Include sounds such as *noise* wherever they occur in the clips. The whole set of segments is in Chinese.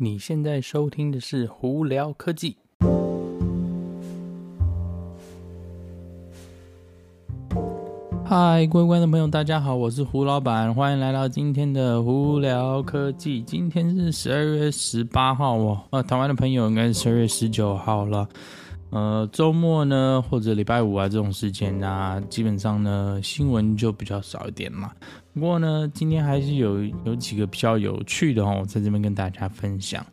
你现在收听的是胡聊科技。嗨，各位观众朋友，大家好，我是胡老板，欢迎来到今天的胡聊科技。今天是十二月十八号哦，呃，台湾的朋友应该是十二月十九号了。呃，周末呢，或者礼拜五啊这种时间啊，基本上呢新闻就比较少一点嘛。不过呢，今天还是有有几个比较有趣的哦，在这边跟大家分享。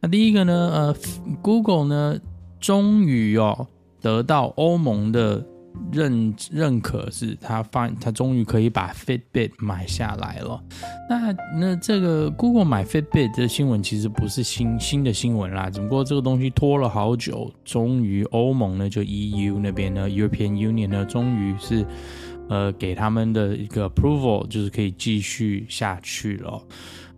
那第一个呢，呃，Google 呢终于哦得到欧盟的。认认可是他发，他终于可以把 Fitbit 买下来了。那那这个 Google 买 Fitbit 的新闻其实不是新新的新闻啦，只不过这个东西拖了好久，终于欧盟呢就 EU 那边呢 European Union 呢，终于是呃给他们的一个 approval，就是可以继续下去了。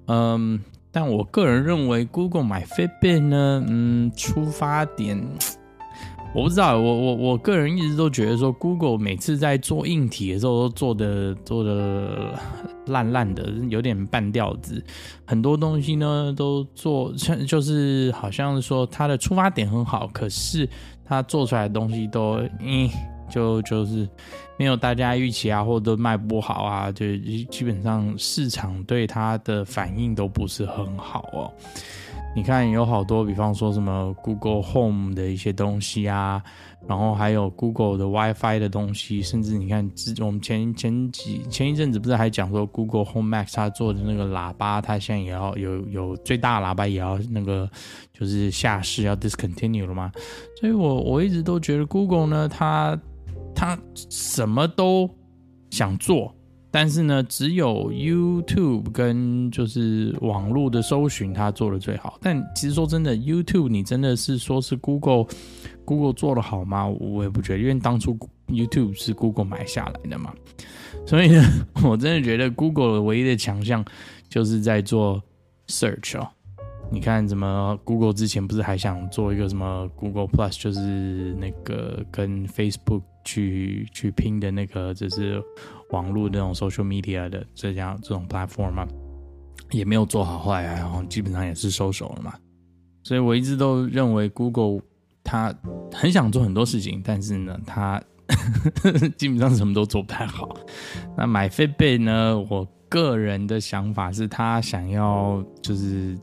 嗯，但我个人认为 Google 买 Fitbit 呢，嗯，出发点。*tsk* 我不知道，我我我个人一直都觉得说，Google 每次在做硬体的时候都做的做的烂烂的，有点半吊子。很多东西呢都做，就是好像说它的出发点很好，可是它做出来的东西都，嗯，就就是没有大家预期啊，或者都卖不好啊，就基本上市场对它的反应都不是很好哦。你看有好多，比方说什么 Google Home 的一些东西啊，然后还有 Google 的 WiFi 的东西，甚至你看，之我们前前几前一阵子不是还讲说 Google Home Max 它做的那个喇叭，它现在也要有有最大喇叭也要那个就是下市要 discontinue 了吗？所以我我一直都觉得 Google 呢，它他什么都想做。但是呢，只有 YouTube 跟就是网络的搜寻，他做的最好。但其实说真的，YouTube 你真的是说是 Google Google 做的好吗？我也不觉得，因为当初 YouTube 是 Google 买下来的嘛。所以呢，*laughs* 我真的觉得 Google 唯一的强项就是在做 Search 哦。你看，怎么 Google 之前不是还想做一个什么 Google Plus，就是那个跟 Facebook 去去拼的那个，就是网络那种 social media 的这样这种 platform 嘛，也没有做好，坏啊然后基本上也是收手了嘛。所以我一直都认为 Google 它很想做很多事情，但是呢，它 *laughs* 基本上什么都做不太好。那买 Fitbit 呢，我个人的想法是，他想要就是。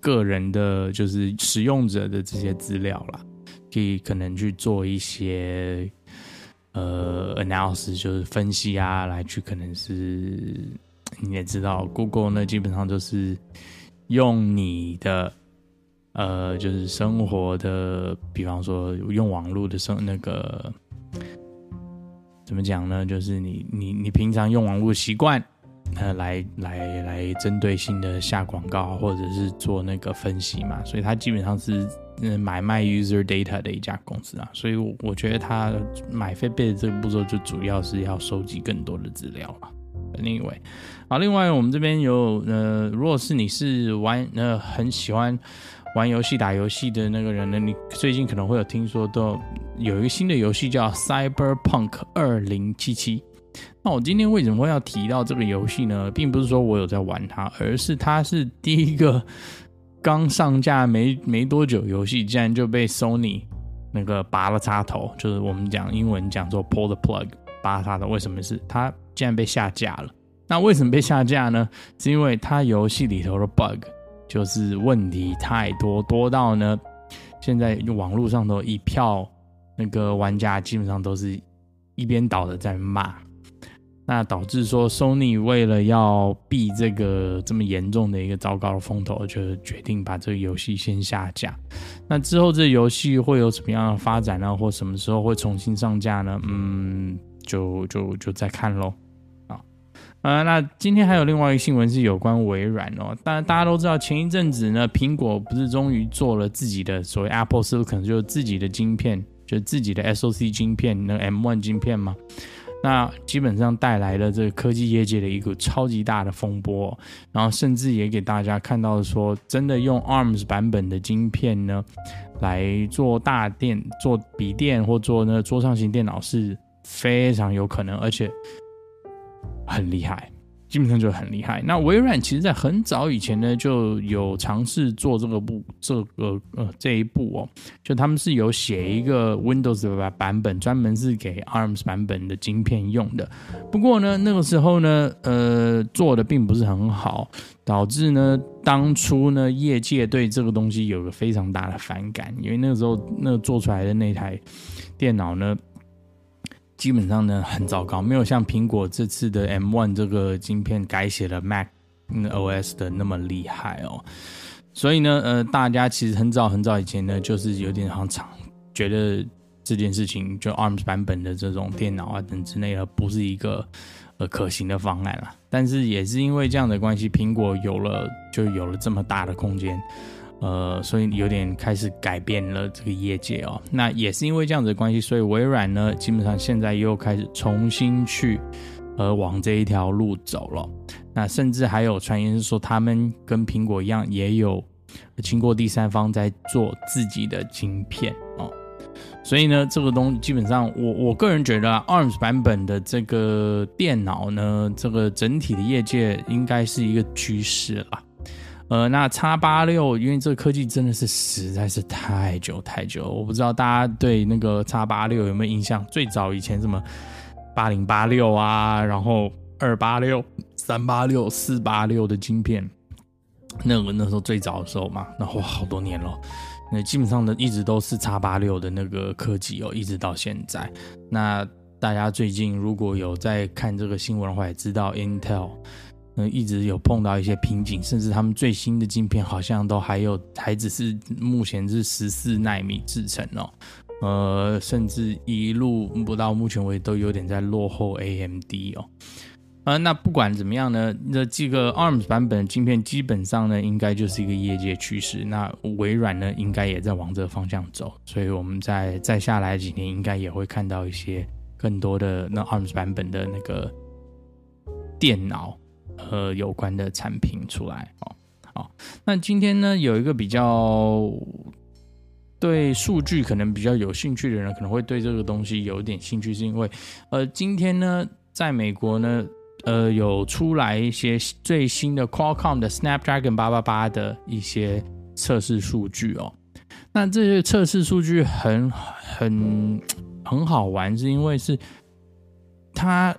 个人的，就是使用者的这些资料啦，可以可能去做一些呃 analysis，就是分析啊，来去可能是你也知道，Google 呢基本上都是用你的呃，就是生活的，比方说用网络的生那个怎么讲呢？就是你你你平常用网络习惯。呃，来来来，针对性的下广告，或者是做那个分析嘛，所以它基本上是嗯买卖 user data 的一家公司啊，所以我我觉得他买 Fitbit 这个步骤就主要是要收集更多的资料嘛。Anyway，好，另外我们这边有呃，如果是你是玩呃很喜欢玩游戏、打游戏的那个人呢，你最近可能会有听说到有一个新的游戏叫 Cyberpunk 二零七七。那我今天为什么会要提到这个游戏呢？并不是说我有在玩它，而是它是第一个刚上架没没多久游戏，竟然就被 Sony 那个拔了插头，就是我们讲英文讲做 pull the plug 拔插头。为什么是它竟然被下架了？那为什么被下架呢？是因为它游戏里头的 bug 就是问题太多，多到呢，现在网络上头一票那个玩家基本上都是一边倒的在骂。那导致说，Sony 为了要避这个这么严重的一个糟糕的风头，就决定把这个游戏先下架。那之后这游戏会有什么样的发展呢？或什么时候会重新上架呢？嗯，就就就再看喽。啊，呃，那今天还有另外一个新闻是有关微软哦。当然大家都知道，前一阵子呢，苹果不是终于做了自己的所谓 Apple Silicon，就是自己的晶片，就是自己的 SoC 晶片，那 M1 晶片嘛。那基本上带来了这个科技业界的一股超级大的风波，然后甚至也给大家看到说，真的用 ARMS 版本的晶片呢，来做大电、做笔电或做那个桌上型电脑是非常有可能，而且很厉害。基本上就很厉害。那微软其实，在很早以前呢，就有尝试做这个部这个呃这一步哦，就他们是有写一个 Windows 版本，专门是给 ARMS 版本的晶片用的。不过呢，那个时候呢，呃，做的并不是很好，导致呢，当初呢，业界对这个东西有个非常大的反感，因为那个时候那个做出来的那台电脑呢。基本上呢，很糟糕，没有像苹果这次的 M1 这个晶片改写了 Mac OS 的那么厉害哦。所以呢，呃，大家其实很早很早以前呢，就是有点好像觉得这件事情就 ARMS 版本的这种电脑啊等之类的，不是一个呃可行的方案了。但是也是因为这样的关系，苹果有了就有了这么大的空间。呃，所以有点开始改变了这个业界哦。那也是因为这样子的关系，所以微软呢，基本上现在又开始重新去呃往这一条路走了。那甚至还有传言是说，他们跟苹果一样，也有经过第三方在做自己的晶片哦。所以呢，这个东基本上我我个人觉得，ARMS 版本的这个电脑呢，这个整体的业界应该是一个趋势了。呃，那叉八六因为这个科技真的是实在是太久太久，我不知道大家对那个叉八六有没有印象？最早以前什么八零八六啊，然后二八六、三八六、四八六的晶片，那个那时候最早的时候嘛，那哇好多年了，那基本上呢一直都是叉八六的那个科技哦，一直到现在。那大家最近如果有在看这个新闻的话，也知道 Intel。一直有碰到一些瓶颈，甚至他们最新的晶片好像都还有，还只是目前是十四纳米制成哦，呃，甚至一路不到目前为止都有点在落后 AMD 哦，呃，那不管怎么样呢，那这个 ARMS 版本的晶片基本上呢，应该就是一个业界趋势。那微软呢，应该也在往这个方向走，所以我们在再下来几年，应该也会看到一些更多的那 ARMS 版本的那个电脑。和有关的产品出来哦，好，那今天呢，有一个比较对数据可能比较有兴趣的人，可能会对这个东西有点兴趣，是因为呃，今天呢，在美国呢，呃，有出来一些最新的 Qualcomm 的 Snapdragon 八八八的一些测试数据哦。那这些测试数据很很很好玩，是因为是它。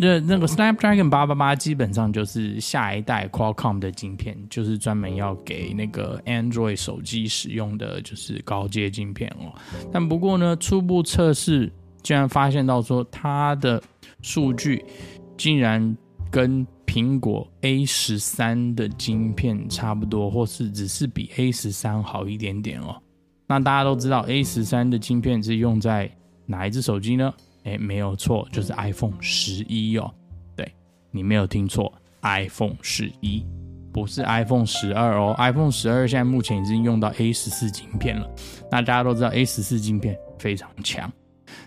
那那个 Snapdragon 八八八基本上就是下一代 Qualcomm 的晶片，就是专门要给那个 Android 手机使用的，就是高阶晶片哦。但不过呢，初步测试竟然发现到说，它的数据竟然跟苹果 A 十三的晶片差不多，或是只是比 A 十三好一点点哦。那大家都知道 A 十三的晶片是用在哪一只手机呢？哎，没有错，就是 iPhone 十一哦。对，你没有听错，iPhone 十一不是 iPhone 十二哦。iPhone 十二现在目前已经用到 A 十四晶片了。那大家都知道 A 十四晶片非常强。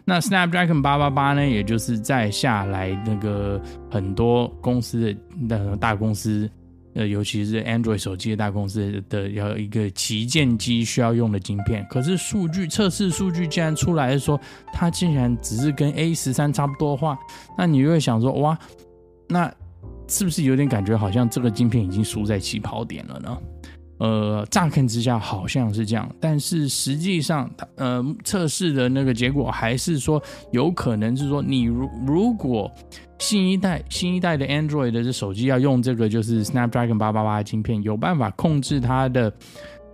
那 Snapdragon 八八八呢，也就是在下来那个很多公司的那大公司。呃，尤其是 Android 手机的大公司的要一个旗舰机需要用的晶片，可是数据测试数据竟然出来说，它竟然只是跟 A 十三差不多的话，那你就会想说，哇，那是不是有点感觉好像这个晶片已经输在起跑点了呢？呃，乍看之下好像是这样，但是实际上，呃，测试的那个结果还是说，有可能是说，你如如果新一代新一代的 Android 的这手机要用这个就是 Snapdragon 八八八晶片，有办法控制它的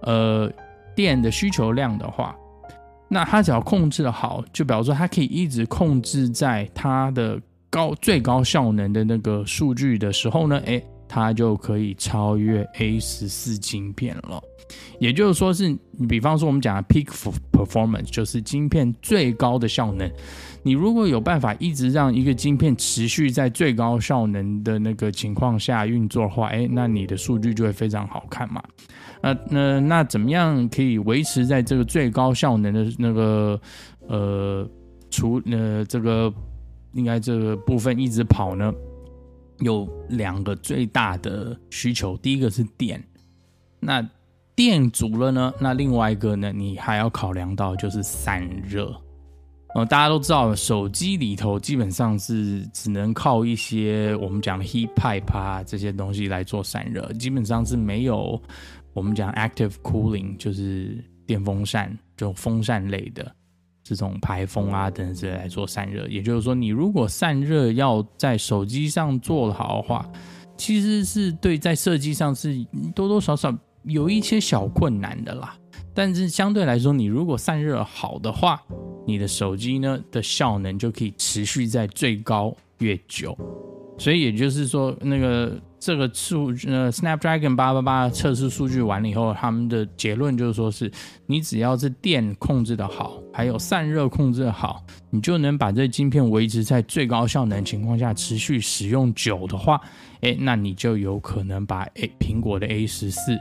呃电的需求量的话，那它只要控制的好，就比如说它可以一直控制在它的高最高效能的那个数据的时候呢，诶。它就可以超越 A 十四晶片了，也就是说是，你比方说我们讲的 peak performance，就是晶片最高的效能。你如果有办法一直让一个晶片持续在最高效能的那个情况下运作的话，哎，那你的数据就会非常好看嘛。那那那怎么样可以维持在这个最高效能的那个呃除呃这个应该这个部分一直跑呢？有两个最大的需求，第一个是电，那电足了呢，那另外一个呢，你还要考量到就是散热，呃，大家都知道，手机里头基本上是只能靠一些我们讲的 heat pipe 啊这些东西来做散热，基本上是没有我们讲 active cooling，就是电风扇就风扇类的。这种排风啊等等之类来做散热。也就是说，你如果散热要在手机上做好的话，其实是对在设计上是多多少少有一些小困难的啦。但是相对来说，你如果散热好的话，你的手机呢的效能就可以持续在最高越久，所以也就是说，那个这个数呃 Snapdragon 八八八测试数据完了以后，他们的结论就是说是，你只要是电控制的好，还有散热控制的好，你就能把这晶片维持在最高效能情况下持续使用久的话，哎，那你就有可能把 A 苹果的 A 十四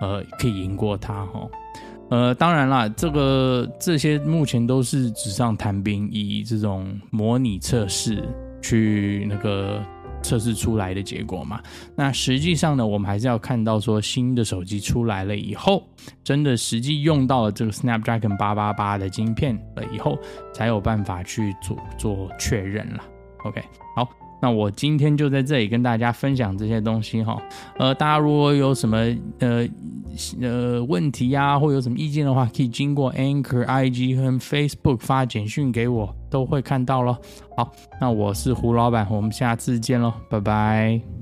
呃可以赢过它哈。呃，当然啦，这个这些目前都是纸上谈兵，以这种模拟测试去那个测试出来的结果嘛。那实际上呢，我们还是要看到说新的手机出来了以后，真的实际用到了这个 Snapdragon 八八八的晶片了以后，才有办法去做做确认了。OK，好。那我今天就在这里跟大家分享这些东西哈，呃，大家如果有什么呃呃问题呀、啊，或有什么意见的话，可以经过 Anchor、IG 和 Facebook 发简讯给我，都会看到咯。好，那我是胡老板，我们下次见喽，拜拜。